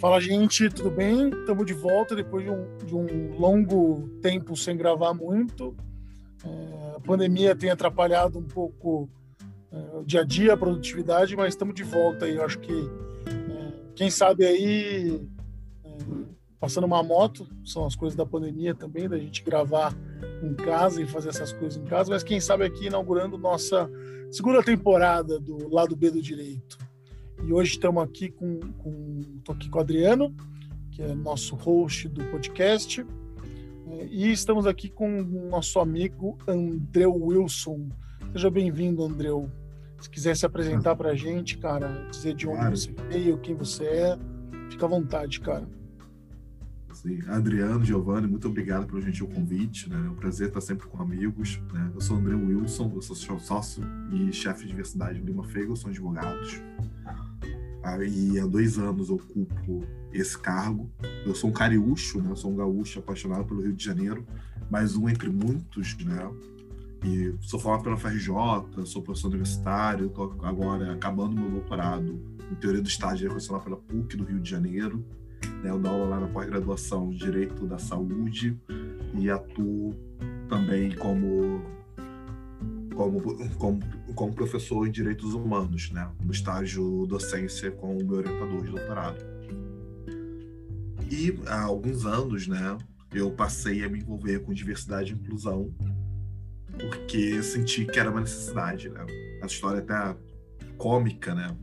Fala, gente, tudo bem? Estamos de volta depois de um, de um, longo tempo sem gravar muito. É, a pandemia tem atrapalhado um pouco é, o dia a dia, a produtividade, mas estamos de volta aí. Eu acho que, é, quem sabe aí, é, passando uma moto, são as coisas da pandemia também, da gente gravar em casa e fazer essas coisas em casa, mas quem sabe aqui inaugurando nossa segunda temporada do Lado B do Direito. E hoje estamos aqui com, com, tô aqui com o Adriano, que é nosso host do podcast, é, e estamos aqui com o nosso amigo Andreu Wilson. Seja bem-vindo, Andreu. Se quiser se apresentar para a gente, cara, dizer de onde claro. você veio, quem você é, fica à vontade, cara. Sim. Adriano, Giovanni, muito obrigado pelo gentil convite. Né? É um prazer estar sempre com amigos. Né? Eu sou André Wilson, eu sou sócio e chefe de diversidade do Lima Feigo, sou advogados. Aí há dois anos ocupo esse cargo. Eu sou um cariúcho, né? Eu sou um gaúcho apaixonado pelo Rio de Janeiro, mais um entre muitos, né? E sou formado pela FRJ, sou professor universitário, estou agora acabando meu doutorado em Teoria do Estado Relacionado pela PUC do Rio de Janeiro. Né? Eu dou aula lá na pós-graduação de Direito da Saúde e atuo também como como, como, como professor em direitos humanos, né? no estágio docência com o meu orientador de doutorado. E há alguns anos, né, eu passei a me envolver com diversidade e inclusão, porque senti que era uma necessidade. Né? A história é até cômica, né?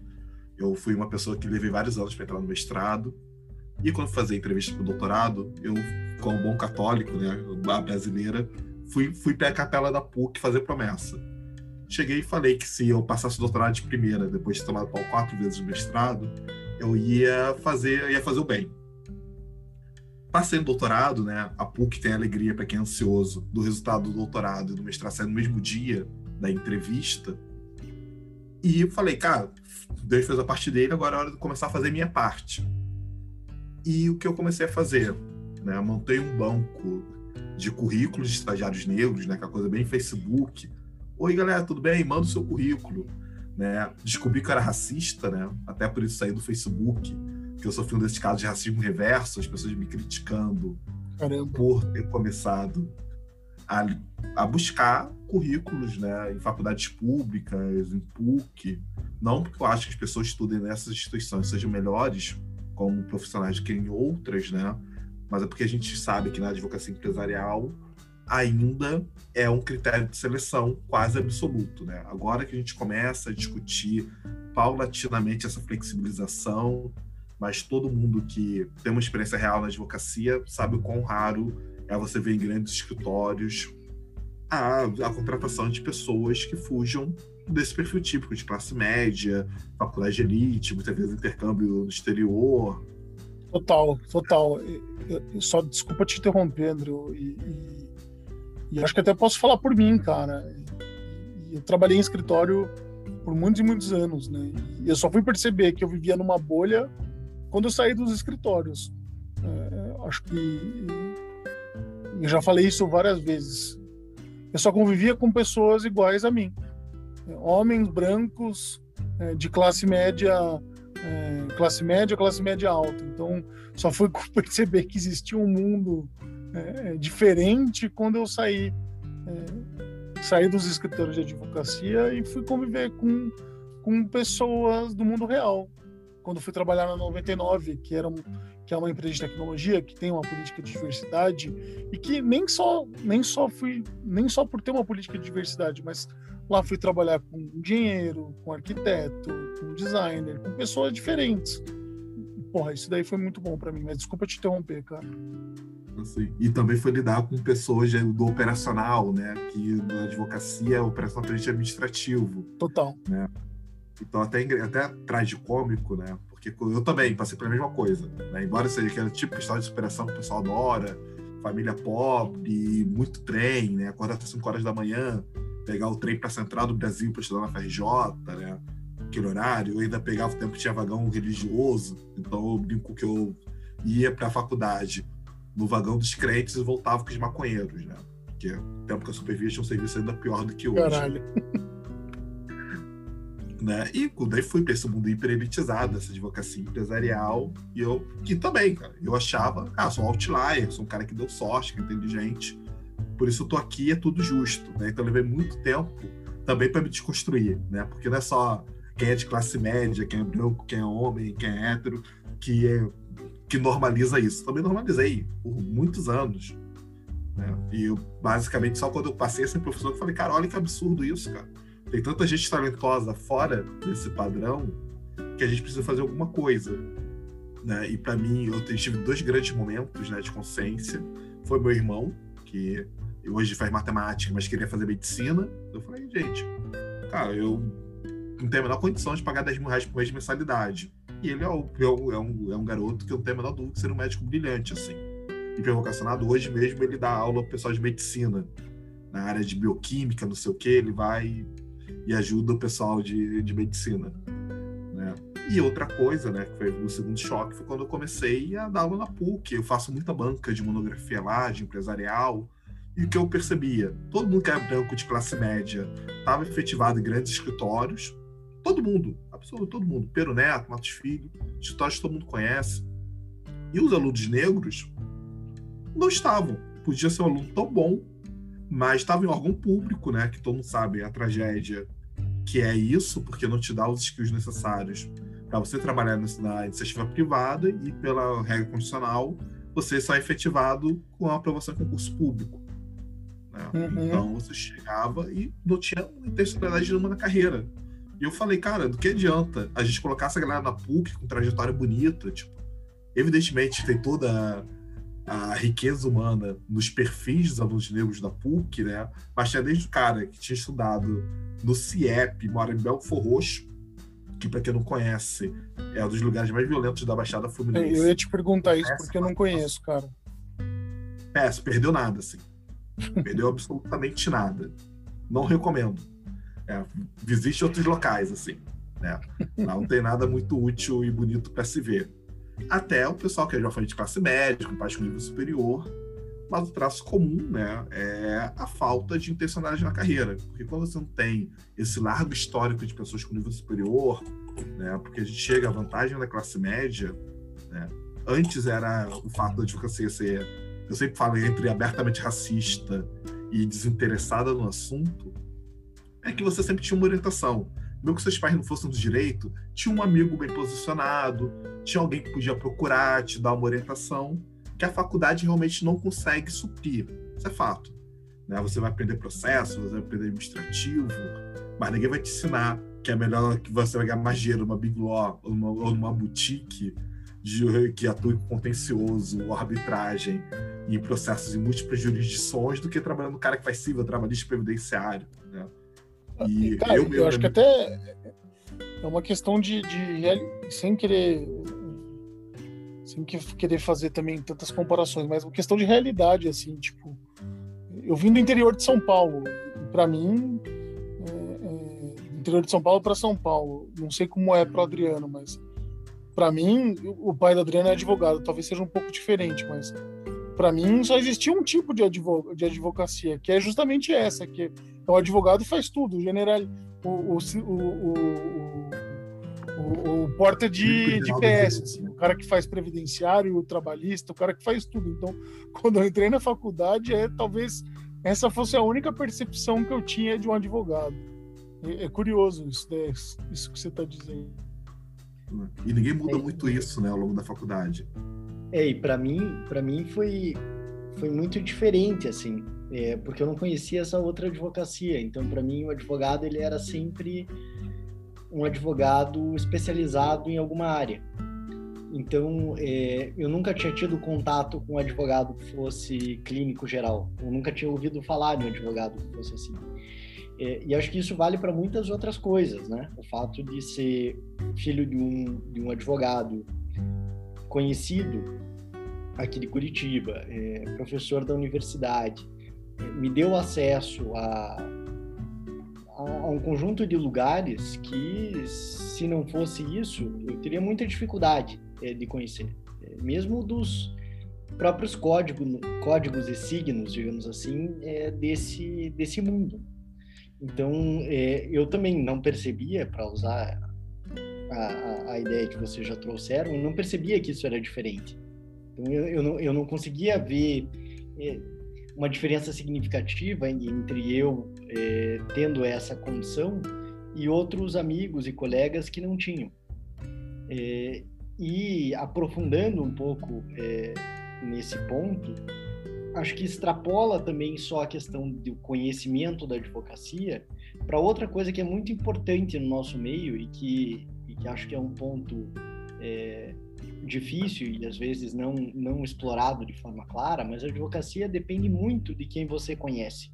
Eu fui uma pessoa que levei vários anos para entrar no mestrado, e quando fazia entrevista para o doutorado, eu, como bom católico, né, brasileira, fui, fui para a capela da PUC fazer promessa. Cheguei e falei que se eu passasse o doutorado de primeira, depois de tomar pau quatro vezes o mestrado, eu ia fazer, ia fazer o bem. Passei no doutorado, né? A PUC tem a alegria para quem é ansioso do resultado do doutorado e do mestrado sair no mesmo dia da entrevista. E eu falei, cara, Deus fez a parte dele, agora é hora de começar a fazer minha parte. E o que eu comecei a fazer? Né? Montei um banco de currículos de estagiários negros, né? aquela coisa bem Facebook. Oi, galera, tudo bem? Manda o seu currículo. Né? Descobri que eu era racista, né? até por isso saí do Facebook, que eu sofri um desses casos de racismo reverso, as pessoas me criticando Caramba. por ter começado a, a buscar currículos né, em faculdades públicas, em PUC. Não porque eu acho que as pessoas estudem nessas instituições sejam melhores, como profissionais que em outras, né? Mas é porque a gente sabe que na advocacia empresarial ainda é um critério de seleção quase absoluto, né? Agora que a gente começa a discutir paulatinamente essa flexibilização, mas todo mundo que tem uma experiência real na advocacia sabe o quão raro é você ver em grandes escritórios a, a contratação de pessoas que fujam desse perfil típico de classe média, faculdade de elite, muitas vezes intercâmbio no exterior. Total, total. só desculpa te interromper, Andrew, e, e, e, acho que até posso falar por mim, cara. E, eu trabalhei em escritório por muitos e muitos anos, né? E eu só fui perceber que eu vivia numa bolha quando eu saí dos escritórios. É, acho que eu já falei isso várias vezes. Eu só convivia com pessoas iguais a mim homens brancos é, de classe média, é, classe média, classe média alta. Então, só fui perceber que existia um mundo é, diferente quando eu saí, saí dos escritórios de advocacia e fui conviver com, com pessoas do mundo real. Quando fui trabalhar na 99, que era um, que é uma empresa de tecnologia que tem uma política de diversidade e que nem só nem só fui nem só por ter uma política de diversidade, mas Lá fui trabalhar com engenheiro, com arquiteto, com designer, com pessoas diferentes. Porra, isso daí foi muito bom para mim, mas desculpa te interromper, cara. Assim, e também foi lidar com pessoas do operacional, né? Que na advocacia, operacional é administrativo. Total. Né? Então, até, até tragicômico, né? Porque eu também passei pela mesma coisa. Né? Embora seja aquele tipo de história de superação que o pessoal adora, família pobre, muito trem, né? Acordar às 5 horas da manhã, pegar o trem para a central do Brasil para estudar na FRJ, né? Aquele horário, eu ainda pegava o tempo que tinha vagão religioso, então eu brinco que eu ia para a faculdade no vagão dos crentes e voltava com os maconheiros, né? Porque o tempo que eu supervia tinha um serviço ainda pior do que hoje. Caralho. Né? E daí fui para esse mundo hiperelitizado, essa advocacia empresarial, e eu, que também, cara, eu achava, ah, sou um outlier, sou um cara que deu sorte, que é inteligente, por isso eu tô aqui, é tudo justo, né? Então eu levei muito tempo também para me desconstruir, né? Porque não é só quem é de classe média, quem é branco, quem é homem, quem é hétero, que, é, que normaliza isso. Também normalizei por muitos anos. Né? E eu, basicamente, só quando eu passei ser professor, eu falei, cara, olha que absurdo isso, cara. Tem tanta gente talentosa fora desse padrão que a gente precisa fazer alguma coisa. Né? E para mim, eu tive dois grandes momentos né, de consciência. Foi meu irmão, que hoje faz matemática, mas queria fazer medicina. Eu falei, gente, cara, eu não tenho a menor condição de pagar 10 mil reais por mês de mensalidade. E ele é, o, é, um, é um garoto que eu não tenho a menor dúvida de ser um médico brilhante, assim. Hipervocacionado, hoje mesmo ele dá aula para pessoal de medicina, na área de bioquímica, não sei o que, ele vai e ajuda o pessoal de, de medicina. E outra coisa, né, que foi o segundo choque, foi quando eu comecei a dar aula na PUC. Eu faço muita banca de monografia lá, de empresarial, e o que eu percebia? Todo mundo que era branco de classe média estava efetivado em grandes escritórios. Todo mundo, absolutamente todo mundo. Pero Neto, Matos Filho, escritórios que todo mundo conhece. E os alunos negros não estavam. Podia ser um aluno tão bom, mas estava em órgão público, né? Que todo mundo sabe a tragédia que é isso, porque não te dá os skills necessários para você trabalhar na iniciativa privada e pela regra constitucional você só é efetivado com a aprovação em concurso público. Né? Uhum. Então você chegava e não tinha intencionalidade nenhuma na carreira. E eu falei, cara, do que adianta a gente colocar essa galera na PUC com trajetória bonita? Tipo, evidentemente tem toda a, a riqueza humana nos perfis dos alunos negros da PUC, né? Mas tinha desde o cara que tinha estudado no CIEP, mora em Belfort Roxo, que para quem não conhece, é um dos lugares mais violentos da Baixada Fluminense. Eu ia te perguntar isso porque eu não conheço, cara. É, perdeu nada, assim. Perdeu absolutamente nada. Não recomendo. É, visite outros locais, assim. Né? Lá não tem nada muito útil e bonito para se ver. Até o pessoal que é de de classe média, com pais com nível superior, mas o traço comum né, é a falta de intencionalidade na carreira. Porque quando você não tem esse largo histórico de pessoas com nível superior, né, porque a gente chega à vantagem da classe média, né, antes era o fato da advocacia ser eu sempre falo entre abertamente racista e desinteressada no assunto, é que você sempre tinha uma orientação. Mesmo que seus pais não fossem do direito, tinha um amigo bem posicionado, tinha alguém que podia procurar, te dar uma orientação, que a faculdade realmente não consegue suprir. Isso é fato. Né? Você vai aprender processo, você vai aprender administrativo, mas ninguém vai te ensinar que é melhor que você vai ganhar mais dinheiro numa Big Law ou numa, ou numa boutique de, que atue com contencioso ou arbitragem em processos em múltiplas jurisdições do que trabalhando no cara que faz civil, trabalhista previdenciário. Né? E cara, eu, eu acho que até é uma questão de, de sem querer sem querer fazer também tantas comparações, mas uma questão de realidade, assim, tipo, eu vim do interior de São Paulo, para mim, é, é, interior de São Paulo para São Paulo, não sei como é para Adriano, mas para mim, o pai da Adriana é advogado, talvez seja um pouco diferente, mas para mim só existia um tipo de, advo de advocacia, que é justamente essa, que é o advogado faz tudo, o general, o, o, o, o, porta de, de PS, assim, cara que faz previdenciário, o trabalhista, o cara que faz tudo. Então, quando eu entrei na faculdade, é talvez essa fosse a única percepção que eu tinha de um advogado. É, é curioso isso, né, isso que você está dizendo. E ninguém muda é. muito isso, né, ao longo da faculdade. É, e para mim, para mim foi foi muito diferente assim, é, porque eu não conhecia essa outra advocacia. Então, para mim, o advogado ele era sempre um advogado especializado em alguma área. Então, é, eu nunca tinha tido contato com um advogado que fosse clínico geral. Eu nunca tinha ouvido falar de um advogado que fosse assim. É, e acho que isso vale para muitas outras coisas, né? O fato de ser filho de um, de um advogado conhecido aqui de Curitiba, é, professor da universidade, é, me deu acesso a, a, um conjunto de lugares que, se não fosse isso, eu teria muita dificuldade é, de conhecer, é, mesmo dos próprios códigos, códigos e signos, digamos assim, é, desse, desse mundo. Então, é, eu também não percebia, para usar a, a, a, ideia que vocês já trouxeram, eu não percebia que isso era diferente. Então, eu, eu, não, eu não conseguia ver é, uma diferença significativa entre eu é, tendo essa condição e outros amigos e colegas que não tinham. E aprofundando um pouco é, nesse ponto, acho que extrapola também só a questão do conhecimento da advocacia para outra coisa que é muito importante no nosso meio e que, e que acho que é um ponto é, difícil e às vezes não, não explorado de forma clara, mas a advocacia depende muito de quem você conhece.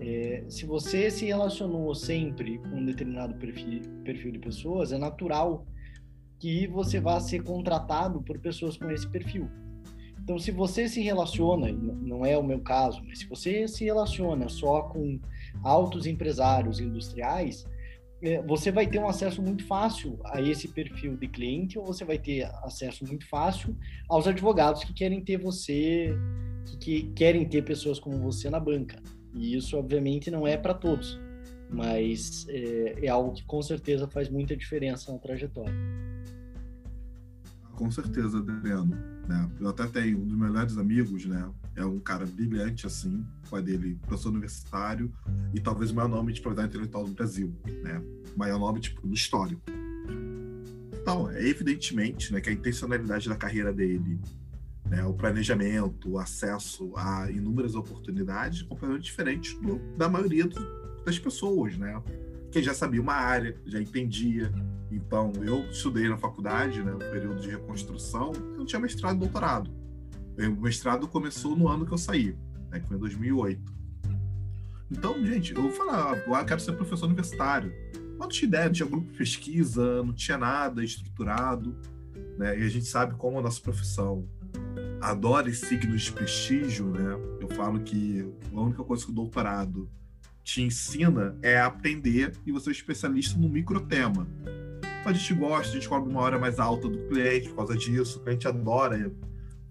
É, se você se relacionou sempre com um determinado perfil, perfil de pessoas, é natural que você vá ser contratado por pessoas com esse perfil. Então, se você se relaciona, não é o meu caso, mas se você se relaciona só com altos empresários industriais, é, você vai ter um acesso muito fácil a esse perfil de cliente ou você vai ter acesso muito fácil aos advogados que querem ter você, que, que querem ter pessoas como você na banca. E isso, obviamente, não é para todos, mas é, é algo que com certeza faz muita diferença na trajetória. Com certeza, Adriano. Né? Eu até tenho um dos melhores amigos, né? É um cara brilhante, assim, pai dele, professor universitário, e talvez o maior nome de propriedade intelectual do Brasil, né? O maior nome, tipo, no histórico. Então, é evidentemente né, que a intencionalidade da carreira dele, né, o planejamento, o acesso a inúmeras oportunidades, é completamente diferente do, da maioria do, das pessoas, né? Quem já sabia uma área, já entendia, então, eu estudei na faculdade, né, no período de reconstrução, eu tinha mestrado e doutorado. O mestrado começou no ano que eu saí, né, que foi em 2008. Então, gente, eu falar, ah, eu quero ser professor universitário. Mas não tinha ideia, não tinha grupo de pesquisa, não tinha nada estruturado. Né? E a gente sabe como a nossa profissão adora esse signo de prestígio, né? Eu falo que a única coisa que o doutorado te ensina é aprender e você é especialista no microtema a gente gosta, a gente cobra uma hora mais alta do cliente por causa disso. A gente adora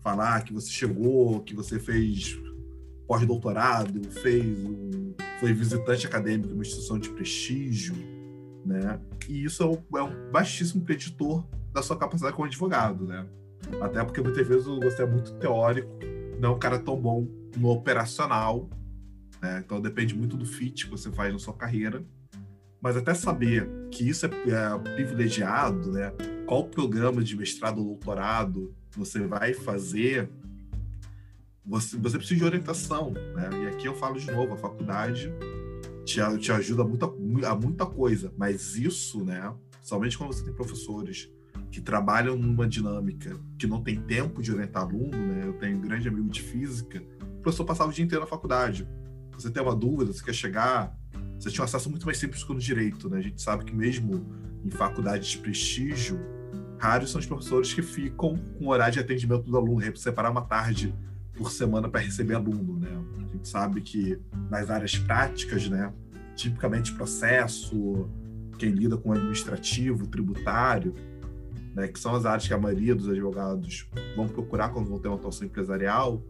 falar que você chegou, que você fez pós-doutorado, fez um, foi visitante acadêmico uma instituição de prestígio, né? E isso é um, é um baixíssimo preditor da sua capacidade como advogado, né? Até porque muitas vezes você é muito teórico, não é um cara tão bom no operacional, né? Então depende muito do fit que você faz na sua carreira mas até saber que isso é, é privilegiado, né? Qual programa de mestrado ou doutorado você vai fazer, você, você precisa de orientação, né? E aqui eu falo de novo, a faculdade te, te ajuda a muita, a muita coisa, mas isso, né? Somente quando você tem professores que trabalham numa dinâmica que não tem tempo de orientar aluno, né? Eu tenho um grande amigo de física, o professor passava o dia inteiro na faculdade. Você tem uma dúvida, você quer chegar, você tinha um acesso muito mais simples que no direito, né? A gente sabe que mesmo em faculdades de prestígio, raros são os professores que ficam com horário de atendimento do aluno, separar uma tarde por semana para receber aluno, né? A gente sabe que nas áreas práticas, né, tipicamente processo, quem lida com administrativo, tributário, né, que são as áreas que a maioria dos advogados vão procurar quando vão ter uma atuação empresarial,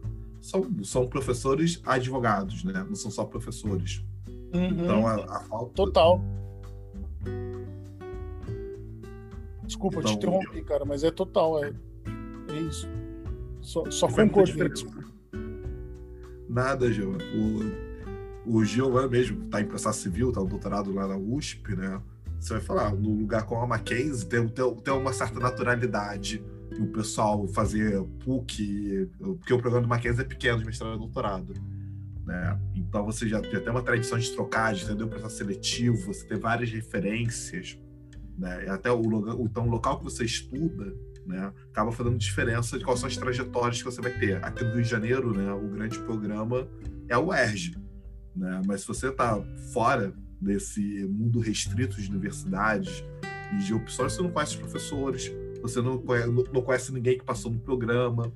são, são professores advogados, né? Não são só professores. Uhum. Então a, a, falta. Total. Desculpa, então, te interrompi, cara, mas é total, é, é isso. Só, só concordei. Nada, Gil. O, o Gil mesmo tá em processo civil, tá no doutorado lá na USP, né? Você vai falar, no lugar com a Mackenzie tem, tem, tem uma certa naturalidade o pessoal fazer PUC, porque o programa do Mackenzie é pequeno de mestrado e doutorado né? Então você já, já tem uma tradição de trocagem, entendeu? Processo seletivo, você tem várias referências, né? Até o, então, o local que você estuda, né? Acaba fazendo diferença de quais são as trajetórias que você vai ter. Aqui no Rio de Janeiro, né? O grande programa é o ERG, né? Mas se você está fora desse mundo restrito de universidades e de opções, você não conhece os professores, você não conhece, não conhece ninguém que passou no programa.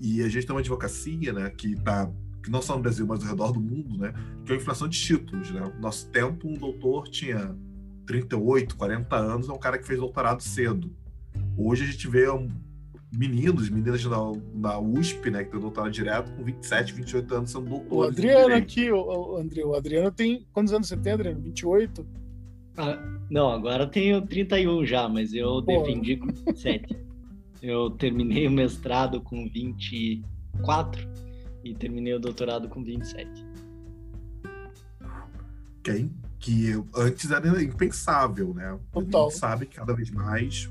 E a gente tem uma advocacia, né? Que está que não só no Brasil, mas ao redor do mundo, né? Que é a inflação de títulos, né? Nosso tempo, um doutor tinha 38, 40 anos, é um cara que fez doutorado cedo. Hoje a gente vê um, meninos, meninas da, da USP, né, que tem doutorado direto, com 27, 28 anos sendo doutores. O Adriano aqui, o, o, André, o Adriano tem. Quantos anos você tem, Adriano? 28? Ah, não, agora tenho 31 já, mas eu Pô. defendi com 27. eu terminei o mestrado com 24 e terminei o doutorado com 27. Quem? Que antes era impensável, né? Total. A gente sabe que cada vez mais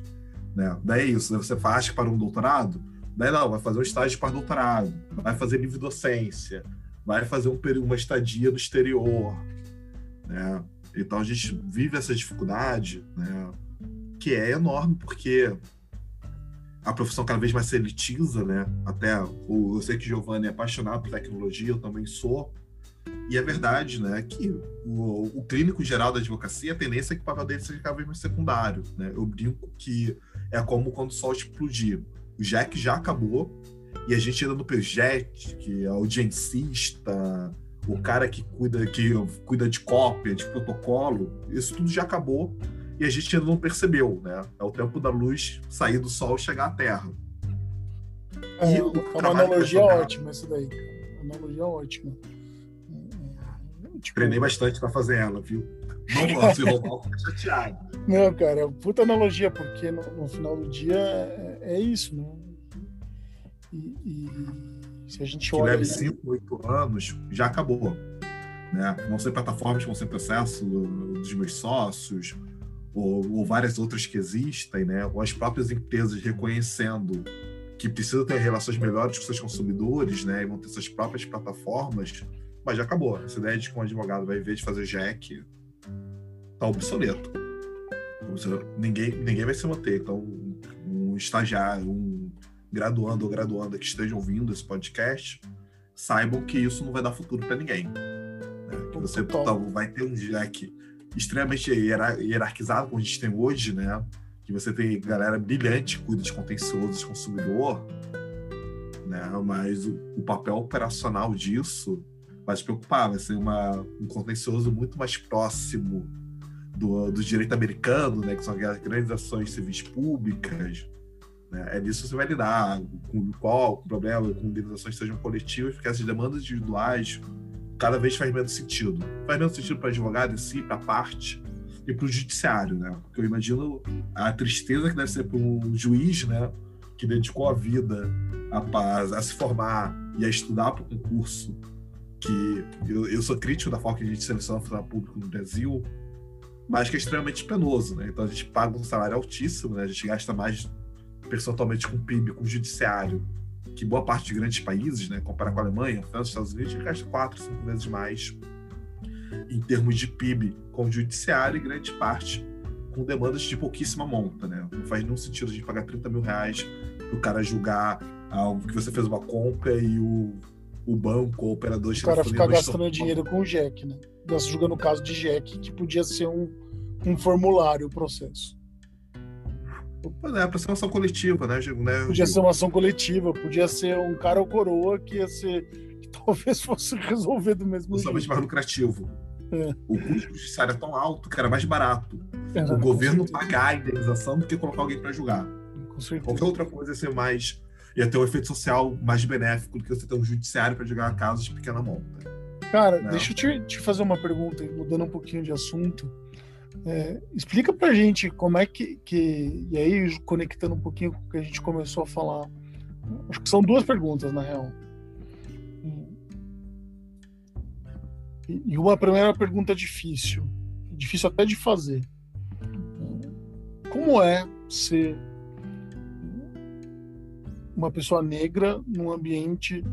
né? Daí é isso, você faz para um doutorado, daí não, vai fazer um estágio para doutorado, vai fazer livre docência, vai fazer um, uma estadia no exterior, né? Então a gente vive essa dificuldade, né? Que é enorme porque a profissão cada vez mais se elitiza, né? Até eu sei que Giovanni é apaixonado por tecnologia, eu também sou. E é verdade, né, que o, o clínico geral da advocacia, a tendência é que o papel dele seja cada vez mais secundário, né? Eu brinco que é como quando o sol explodir. O Jack já acabou e a gente ainda no projeto, que é audiencista, o cara que cuida, que cuida de cópia, de protocolo, isso tudo já acabou e a gente ainda não percebeu, né? É o tempo da luz sair do sol e chegar à Terra. É, é uma analogia ótima essa daí, Analogia ótima. Tipo... Treinei bastante para fazer ela, viu? Não gosto de roubar, chateado. Não, cara, é puta analogia, porque no, no final do dia é, é isso, né? E, e, se a gente que olha. leve 5, 8 anos, já acabou. Né? Vão ser plataformas, vão ser processo dos meus sócios, ou, ou, várias outras que existem, né? ou as próprias empresas reconhecendo que precisam ter relações melhores com seus consumidores, né? e vão ter suas próprias plataformas, mas já acabou. Essa ideia de que um advogado vai, ver de fazer jack, tá obsoleto. Ninguém, ninguém vai se manter. Então, um estagiário, um graduando ou graduanda que esteja ouvindo esse podcast, saibam que isso não vai dar futuro para ninguém. Né? Que você então, vai ter um jack extremamente hierarquizado, como a gente tem hoje, né? Que você tem galera brilhante que cuida de contencioso de consumidor, né? Mas o, o papel operacional disso vai se preocupar, vai ser uma, um contencioso muito mais próximo do, do direito americano, né, que são aquelas grandes ações civis públicas. Né, é disso que você vai lidar com qual com problema, com indenizações que sejam coletivas, porque essas demandas individuais cada vez faz menos sentido. Faz menos sentido para o advogado em si, para a parte, e para o judiciário, né? Porque eu imagino a tristeza que deve ser para um juiz, né? Que dedicou a vida a, a se formar e a estudar para o concurso que eu, eu sou crítico da forma que a gente seleciona funcionário público no Brasil, mas que é extremamente penoso, né? Então a gente paga um salário altíssimo, né? A gente gasta mais percentualmente com o PIB, com o judiciário, que boa parte de grandes países, né? Comparar com a Alemanha, França, Estados Unidos, gasta quatro, cinco vezes mais em termos de PIB com o judiciário e grande parte com demandas de pouquíssima monta, né? Não faz nenhum sentido a gente pagar 30 mil reais para o cara julgar algo que você fez uma compra e o o banco, o operador O cara ficar gastando dinheiro com o Jack, né? Julgando o caso de Jack, que podia ser um, um formulário o processo. É, para ser uma ação coletiva, né? né podia ser uma ação coletiva, podia ser um cara ou coroa que ia ser. que talvez fosse resolver do mesmo Totalmente mais lucrativo. É. O custo judiciário é tão alto que era mais barato. É, o governo pagar a indenização do que colocar alguém para julgar. Com certeza. Qualquer outra coisa ia ser mais ia ter um efeito social mais benéfico do que você ter um judiciário para jogar casos de pequena monta. Cara, né? deixa eu te, te, fazer uma pergunta, mudando um pouquinho de assunto. É, explica pra gente como é que, que. E aí, conectando um pouquinho com o que a gente começou a falar. Acho que são duas perguntas, na real. E, e uma primeira pergunta difícil. Difícil até de fazer. Como é ser uma pessoa negra num ambiente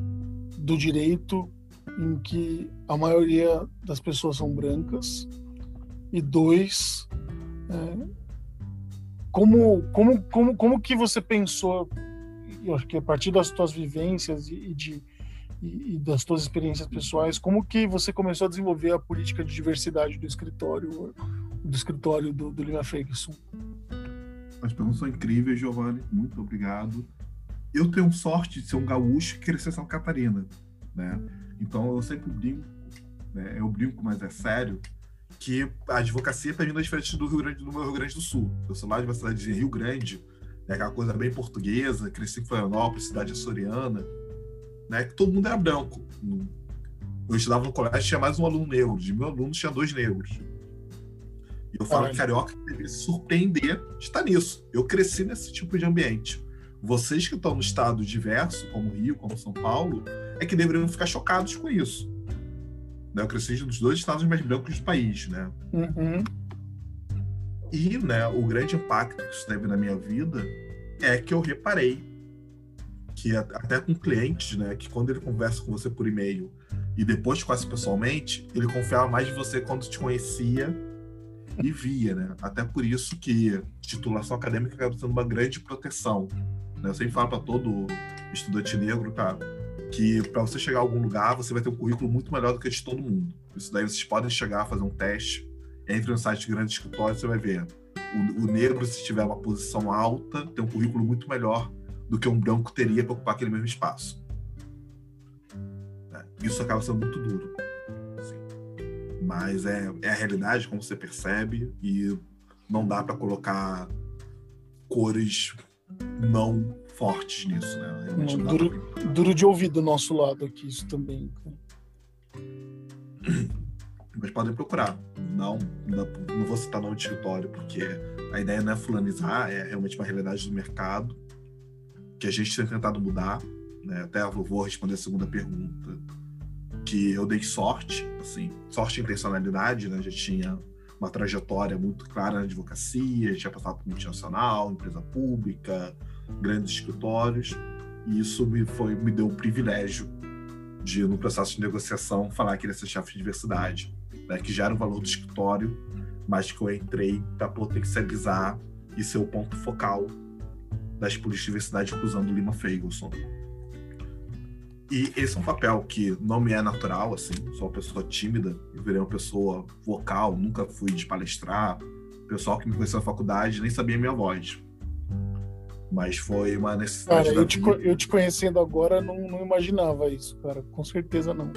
do direito em que a maioria das pessoas são brancas e dois é, como como como como que você pensou eu acho que a partir das suas vivências e, de e, e, das suas experiências pessoais como que você começou a desenvolver a política de diversidade do escritório do escritório do, do Lima Ferguson as perguntas são incríveis Giovanni muito obrigado eu tenho sorte de ser um gaúcho que cresceu em Santa Catarina, né? Então eu sempre brinco, né? Eu brinco, mas é sério, que a advocacia para mim não é diferente do Rio Grande do meu Rio Grande do Sul. Eu sou lá de uma cidade de Rio Grande, né, aquela coisa bem portuguesa, cresci em Florianópolis, cidade açoriana, né, que todo mundo era branco. Eu estudava no colégio, tinha mais um aluno negro, de mil alunos tinha dois negros. E eu falo que carioca deveria se surpreender de estar nisso. Eu cresci nesse tipo de ambiente. Vocês que estão no estado diverso, como Rio, como São Paulo, é que deveriam ficar chocados com isso. Né? Eu cresci nos dois estados mais brancos do país, né? Uhum. E né, o grande impacto que isso teve na minha vida é que eu reparei que até com clientes, né, que quando ele conversa com você por e-mail e depois quase pessoalmente, ele confiava mais de você quando te conhecia e via, né? Até por isso que titulação acadêmica acaba sendo uma grande proteção. Né? Eu sempre falo para todo estudante negro, cara, que para você chegar a algum lugar, você vai ter um currículo muito melhor do que de todo mundo. Isso daí vocês podem chegar fazer um teste entre no site de grandes escritórios, você vai ver. O, o, negro, se tiver uma posição alta, tem um currículo muito melhor do que um branco teria para ocupar aquele mesmo espaço. É, isso acaba sendo muito duro. Assim. Mas é, é a realidade, como você percebe, e não dá para colocar cores não fortes nisso, né? Não, duro, pra... duro de ouvir do nosso lado aqui, isso também. mas podem procurar. Não, não, não vou citar nome de escritório, porque a ideia não é fulanizar, é realmente uma realidade do mercado que a gente tem tentado mudar. Né? Até vou responder a segunda pergunta, que eu dei sorte, assim, sorte e intencionalidade, né? Já tinha uma trajetória muito clara na advocacia, tinha passado por multinacional, empresa pública, grandes escritórios, e isso me, foi, me deu o privilégio de, no processo de negociação, falar que ele ia ser chefe de diversidade né, que já era o valor do escritório, mas que eu entrei para potencializar e ser o ponto focal das políticas de diversidade inclusão do Lima Ferguson. E esse é um papel que não me é natural, assim, sou uma pessoa tímida, eu virei uma pessoa vocal, nunca fui de palestrar, o pessoal que me conheceu na faculdade nem sabia minha voz. Mas foi uma necessidade. Cara, eu te, eu te, conhecendo agora não, não imaginava isso, cara, com certeza não.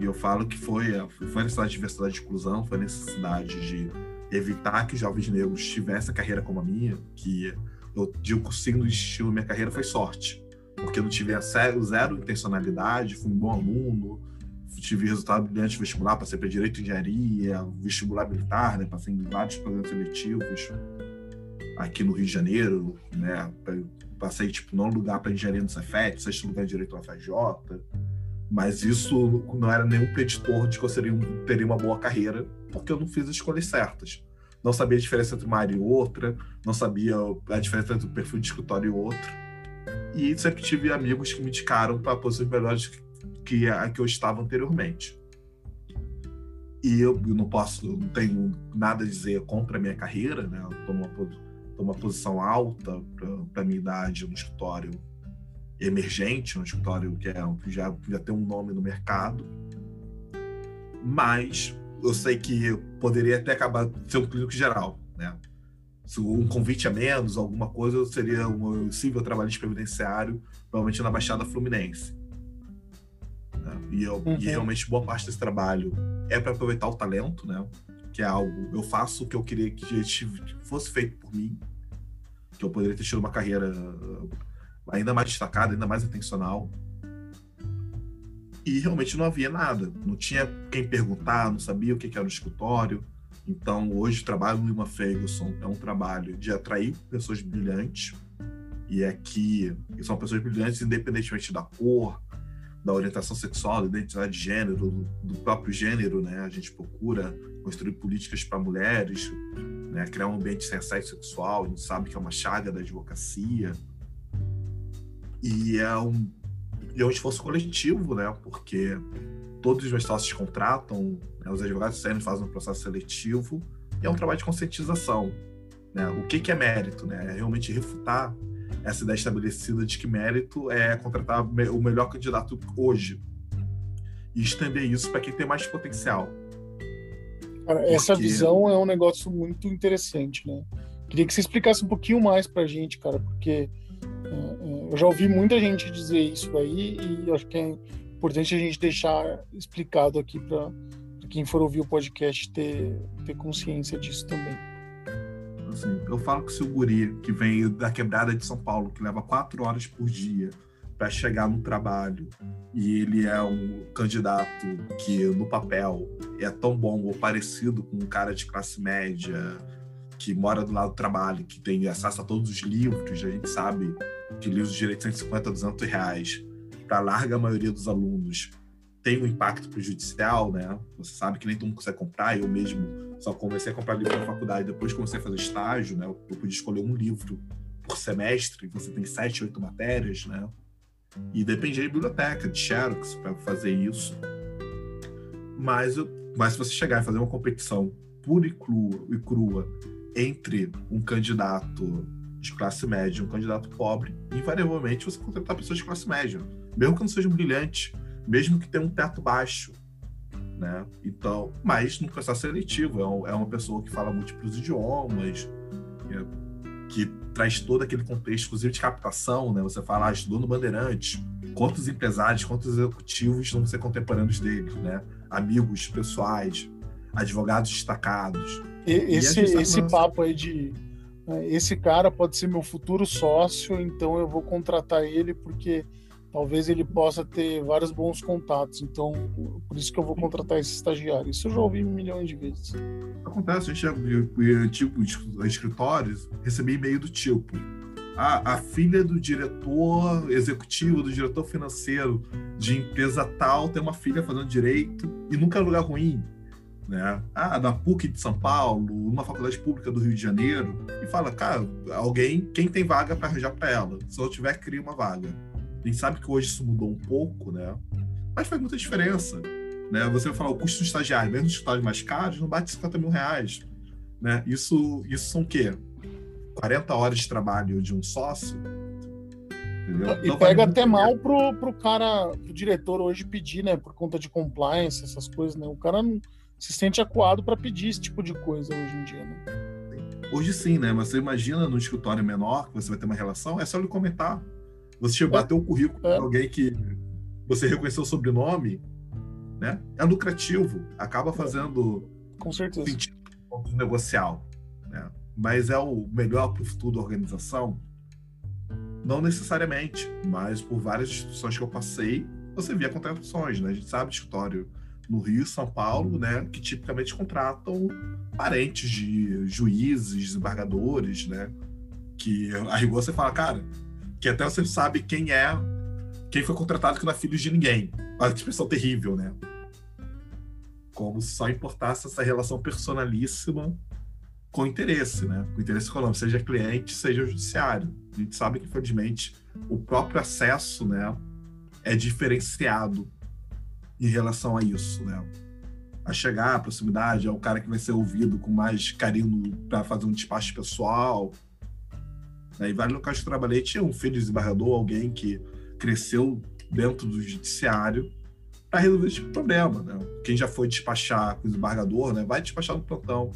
E eu falo que foi, é, foi necessidade de diversidade e inclusão, foi necessidade de evitar que jovens negros tivessem a carreira como a minha, que eu digo que o signo de estilo minha carreira foi sorte, porque eu não tive zero, zero intencionalidade, fui um bom aluno, tive resultado brilhante vestibular, passei para Direito e Engenharia, vestibular militar, né, passei em vários programas seletivos aqui no Rio de Janeiro, né, passei tipo não lugar para engenharia no Cefet, sexto lugar em Direito no FJ, mas isso não era nenhum preditor de que eu seria, teria uma boa carreira, porque eu não fiz as escolhas certas. Não sabia a diferença entre uma área e outra, não sabia a diferença entre o perfil de escritório e outro. E sempre tive amigos que me indicaram para posições melhores que a que eu estava anteriormente. E eu, eu não posso, não tenho nada a dizer contra a minha carreira, né? Eu tô numa, tô numa posição alta para a minha idade no escritório emergente, um escritório que é, já, já tem um nome no mercado. Mas eu sei que poderia até acabar ser um clínico geral, né? Se um convite a menos, alguma coisa, seria um possível trabalhista previdenciário, provavelmente na Baixada Fluminense. Né? E, eu, uhum. e realmente boa parte desse trabalho é para aproveitar o talento, né? Que é algo. Eu faço o que eu queria que fosse feito por mim, que eu poderia ter tido uma carreira ainda mais destacada, ainda mais intencional. E realmente não havia nada, não tinha quem perguntar, não sabia o que era o escritório. Então, hoje, o trabalho no Lima Ferguson é um trabalho de atrair pessoas brilhantes, e aqui é são pessoas brilhantes independentemente da cor, da orientação sexual, da identidade de gênero, do, do próprio gênero, né? A gente procura construir políticas para mulheres, né? criar um ambiente sem assédio sexual, a gente sabe que é uma chaga da advocacia. E é um, é um esforço coletivo, né? Porque todos os meus sócios contratam, né? os advogados fazem um processo seletivo, e é um trabalho de conscientização. Né? O que, que é mérito? Né? É realmente refutar essa ideia estabelecida de que mérito é contratar o melhor candidato hoje e estender isso para quem tem mais potencial. Cara, essa visão é um negócio muito interessante, né? Queria que você explicasse um pouquinho mais para a gente, cara, porque eu já ouvi muita gente dizer isso aí e acho que é importante a gente deixar explicado aqui para quem for ouvir o podcast ter, ter consciência disso também. Assim, eu falo que se o guri que vem da quebrada de São Paulo, que leva quatro horas por dia para chegar no trabalho, e ele é um candidato que no papel é tão bom ou parecido com um cara de classe média que mora do lado do trabalho, que tem acesso a todos os livros, a gente sabe que livros de direito 150 a 200 reais, para a larga maioria dos alunos, tem um impacto prejudicial, né? Você sabe que nem todo mundo consegue comprar, eu mesmo só comecei a comprar livro na faculdade, depois comecei a fazer estágio, né? Eu podia escolher um livro por semestre, você tem sete, oito matérias, né? E dependia de biblioteca, de Xerox, para fazer isso. Mas, mas se você chegar e fazer uma competição pura e crua, e crua entre um candidato de classe média e um candidato pobre, invariavelmente você contratar pessoas de classe média, mesmo que não sejam brilhantes, mesmo que tenha um teto baixo, né? Então, mas no processo seletivo é, é uma pessoa que fala múltiplos idiomas, é, que traz todo aquele contexto, inclusive de captação, né? Você fala, ah, estudou no Bandeirantes, quantos empresários, quantos executivos vão ser contemporâneos dele, né? Amigos pessoais, advogados destacados. E, esse e tá esse falando... papo aí de né, esse cara pode ser meu futuro sócio, então eu vou contratar ele porque talvez ele possa ter vários bons contatos. Então, por isso que eu vou contratar esse estagiário. Isso eu já ouvi milhões de vezes. Acontece, gente já viu tipo, escritórios receber e-mail do tipo. A, filha do diretor executivo, do diretor financeiro de empresa tal tem uma filha fazendo direito e nunca é lugar ruim. Né? Ah, da PUC de São Paulo, uma faculdade pública do Rio de Janeiro, e fala, cara, alguém, quem tem vaga para arranjar para ela? Se eu tiver, cria uma vaga. A gente sabe que hoje isso mudou um pouco, né? Mas faz muita diferença. Né? Você vai falar o custo do estagiário, mesmo os estágios mais caros, não bate 50 mil reais. Né? Isso, isso são o quê? 40 horas de trabalho de um sócio? Entendeu? E então, pega até mal pro, pro cara, pro diretor hoje pedir, né? Por conta de compliance, essas coisas, né? O cara não se sente acuado para pedir esse tipo de coisa hoje em dia, né? Hoje sim, né? Mas você imagina no escritório menor que você vai ter uma relação, é só ele comentar. Você bater o currículo é. de alguém que você reconheceu o sobrenome, né? É lucrativo, acaba fazendo com certeza sentido negocial, né? Mas é o melhor para o futuro da organização? Não necessariamente, mas por várias instituições que eu passei, você via contratações, né? A gente sabe de escritório no Rio São Paulo, né, que tipicamente contratam parentes de juízes, desembargadores, né, que aí você fala, cara, que até você sabe quem é, quem foi contratado que não é filho de ninguém. Olha que expressão terrível, né? Como se só importasse essa relação personalíssima com interesse, né? Com interesse econômico, seja cliente, seja judiciário. A gente sabe que, infelizmente, o próprio acesso, né, é diferenciado em relação a isso, né? A chegar, a proximidade, é o cara que vai ser ouvido com mais carinho para fazer um despacho pessoal, né? E vários locais que eu trabalhei tinha um filho de desembargador, alguém que cresceu dentro do judiciário para resolver esse tipo de problema. Né? Quem já foi despachar com o desembargador, né? vai despachar no plantão,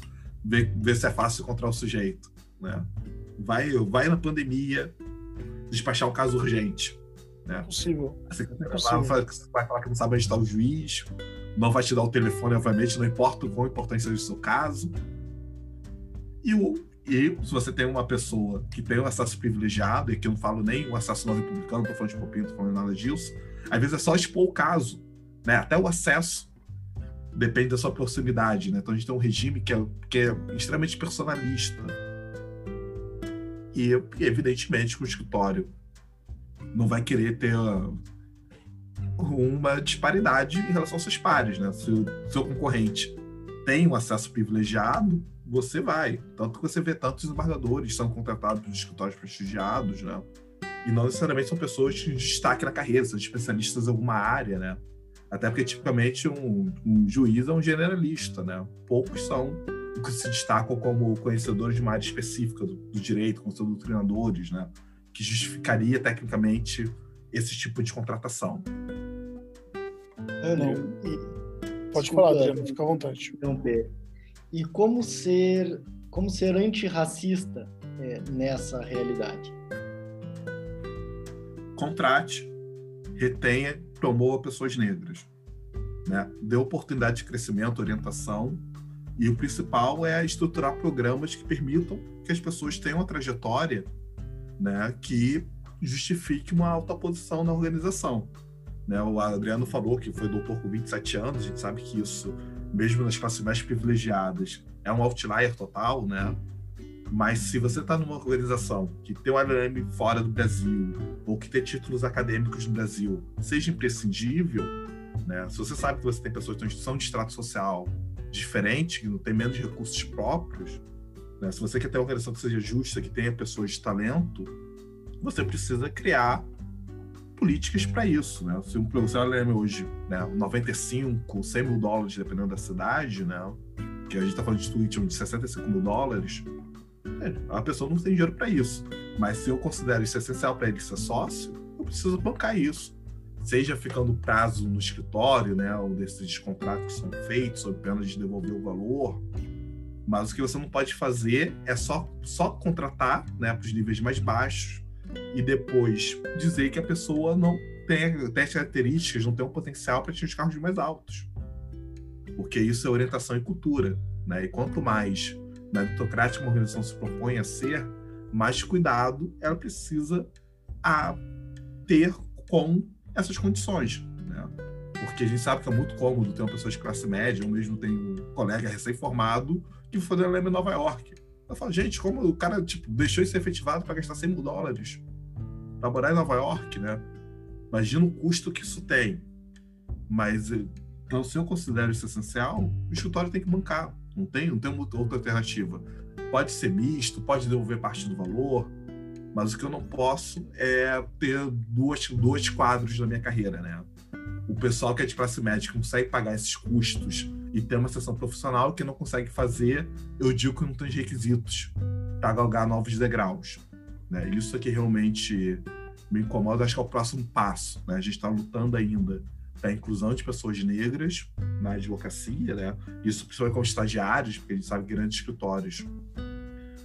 ver, ver se é fácil encontrar o sujeito. Né? Vai, vai na pandemia despachar um caso urgente. Né? Possível. Você, é possível. Vai, vai falar que não sabe onde está o juiz, não vai te dar o telefone, obviamente, não importa o quão importante seja o seu caso. E o, e se você tem uma pessoa que tem um acesso privilegiado, e que eu não falo nem um acesso republicano, não tô falando de popinho, não tô falando nada disso, às vezes é só expor o caso, né? Até o acesso depende da sua proximidade, né? Então a gente tem um regime que é, que é extremamente personalista. E, evidentemente o escritório não vai querer ter uma disparidade em relação aos seus pares, né? Se o seu concorrente tem um acesso privilegiado, você vai. Tanto que você vê tantos embargadores são contratados por escritórios prestigiados, né? E não necessariamente são pessoas de destaque na carreira, são especialistas em alguma área, né? Até porque, tipicamente, um, um juiz é um generalista, né? Poucos são que se destacam como conhecedores de uma área específica do, do direito, como são doutrinadores, né? Que justificaria, tecnicamente, esse tipo de contratação. É, não. E... Pode Desculpa, falar, Adriano, fica à vontade. Interromper e como ser como ser antirracista é, nessa realidade. Contrate, retenha, promova pessoas negras, né? Dê oportunidade de crescimento, orientação E o principal é estruturar programas que permitam que as pessoas tenham uma trajetória né, que justifique uma alta posição na organização. Né? O Adriano falou que foi doutor com 27 anos, a gente sabe que isso, mesmo nas classes mais privilegiadas, é um outlier total, né? Mas se você está numa organização que tem um LLM fora do Brasil, ou que tem títulos acadêmicos no Brasil, seja imprescindível, né? Se você sabe que você tem pessoas que são de extrato social diferente, que não tem menos recursos próprios, né? se você quer ter uma organização que seja justa, que tenha pessoas de talento, você precisa criar políticas para isso, né? Se um professor LLM hoje, né, 95, 100 mil dólares, dependendo da cidade, né? Que a gente está falando de tweet de 65 mil dólares, é, a pessoa não tem dinheiro para isso. Mas se eu considero isso essencial para ele ser sócio, eu preciso bancar isso. Seja ficando prazo no escritório, né, ou desses contratos que são feitos, sob pena de devolver o valor. Mas o que você não pode fazer é só, só contratar né, para os níveis mais baixos e depois dizer que a pessoa não tem, tem as características, não tem um potencial para atingir os cargos mais altos. Porque isso é orientação e cultura. Né? E quanto mais meritocrática uma organização se propõe a ser, mais cuidado ela precisa a ter com essas condições. Né? Porque a gente sabe que é muito cômodo ter uma pessoa de classe média, ou mesmo tem um colega recém-formado que foi da LM Nova York. Eu falo, gente, como o cara tipo, deixou de ser efetivado para gastar 100 mil dólares para morar em Nova York, né? Imagina o custo que isso tem. Mas, então, se eu considero isso essencial, o escritório tem que bancar. Não tem, não tem outra alternativa. Pode ser misto, pode devolver parte do valor, mas o que eu não posso é ter duas, dois quadros na minha carreira, né? O pessoal que é de classe média consegue pagar esses custos e ter uma sessão profissional que não consegue fazer, eu digo que não tem requisitos para galgar novos degraus. Né? Isso que realmente me incomoda, acho que é o próximo passo. Né? A gente está lutando ainda da inclusão de pessoas negras na advocacia, né? Isso principalmente com estagiários, porque a gente sabe que grandes escritórios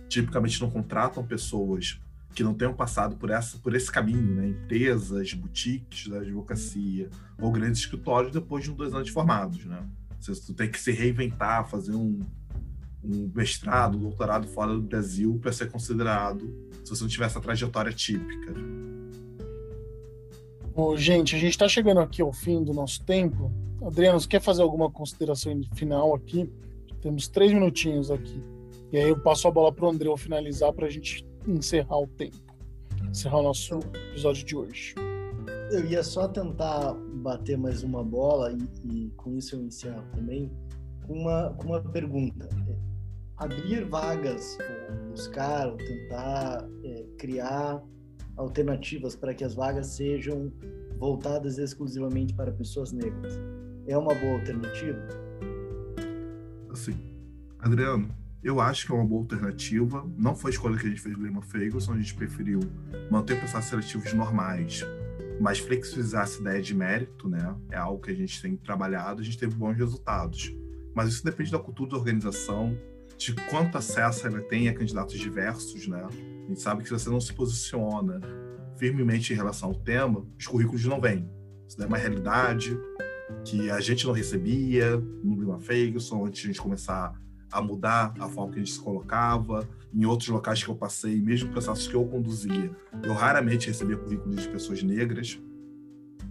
tipicamente não contratam pessoas que não tenham passado por, essa, por esse caminho, né? Empresas, boutiques da advocacia ou grandes escritórios depois de um dois anos formados, né? Você tem que se reinventar, fazer um, um mestrado, um doutorado fora do Brasil para ser considerado se você não tiver essa trajetória típica. Bom, gente, a gente está chegando aqui ao fim do nosso tempo. Adriano, você quer fazer alguma consideração final aqui? Temos três minutinhos aqui. E aí eu passo a bola para o André finalizar para a gente encerrar o tempo. Encerrar o nosso episódio de hoje. Eu ia só tentar bater mais uma bola e, e com isso eu encerro também com uma, com uma pergunta. Abrir vagas, buscar, tentar é, criar alternativas para que as vagas sejam voltadas exclusivamente para pessoas negras. É uma boa alternativa? Assim, Adriano, eu acho que é uma boa alternativa. Não foi a escolha que a gente fez do Lima Ferguson, a gente preferiu manter processos seletivos normais, mas flexibilizar essa ideia de mérito, né? É algo que a gente tem trabalhado, a gente teve bons resultados. Mas isso depende da cultura da organização, de quanto acesso ela tem a candidatos diversos, né? A gente sabe que se você não se posiciona firmemente em relação ao tema, os currículos não vêm. Isso é uma realidade que a gente não recebia no Lima Ferguson, antes de a gente começar a mudar a forma que a gente se colocava. Em outros locais que eu passei, mesmo processos que eu conduzia, eu raramente recebia currículos de pessoas negras.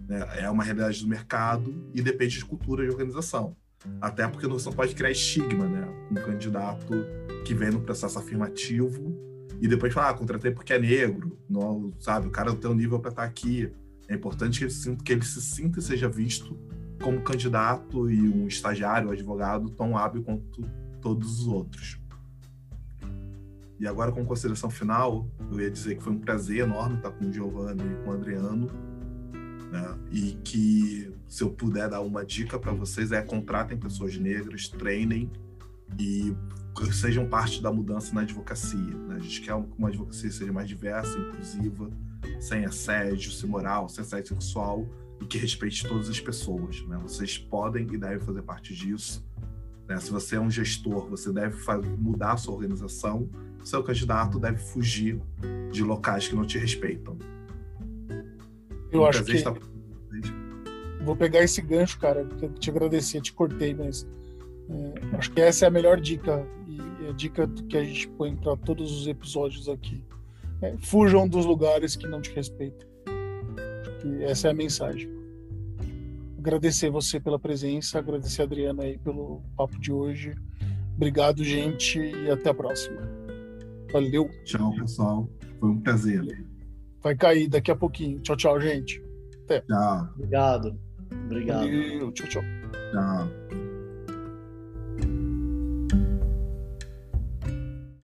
Né? É uma realidade do mercado e depende de cultura e organização. Até porque você não pode criar estigma, né? Um candidato que vem no processo afirmativo e depois fala, ah, contratei porque é negro, não, sabe? O cara não tem um nível para estar aqui. É importante que ele, sinta, que ele se sinta e seja visto como candidato e um estagiário, um advogado tão hábil quanto todos os outros. E agora, com consideração final, eu ia dizer que foi um prazer enorme estar com o Giovanni e com o Adriano. Né? E que, se eu puder dar uma dica para vocês, é contratem pessoas negras, treinem e sejam parte da mudança na advocacia. Né? A gente quer que uma advocacia seja mais diversa, inclusiva, sem assédio, sem moral, sem assédio sexual e que respeite todas as pessoas. Né? Vocês podem e devem fazer parte disso. Né? Se você é um gestor, você deve mudar a sua organização. Seu candidato deve fugir de locais que não te respeitam. Eu acho que... Vou pegar esse gancho, cara, porque eu te agradecer, te cortei, mas É, acho que essa é a melhor dica e a dica que a gente põe para todos os episódios aqui. É, fujam dos lugares que não te respeitam. Acho que essa é a mensagem. Agradecer você pela presença, agradecer a Adriana aí pelo papo de hoje. Obrigado, gente, e até a próxima. Valeu. Tchau, pessoal. Foi um prazer. Vai cair daqui a pouquinho. Tchau, tchau, gente. Até. Tchau. Obrigado. Obrigado. Valeu. Tchau, tchau. Tchau.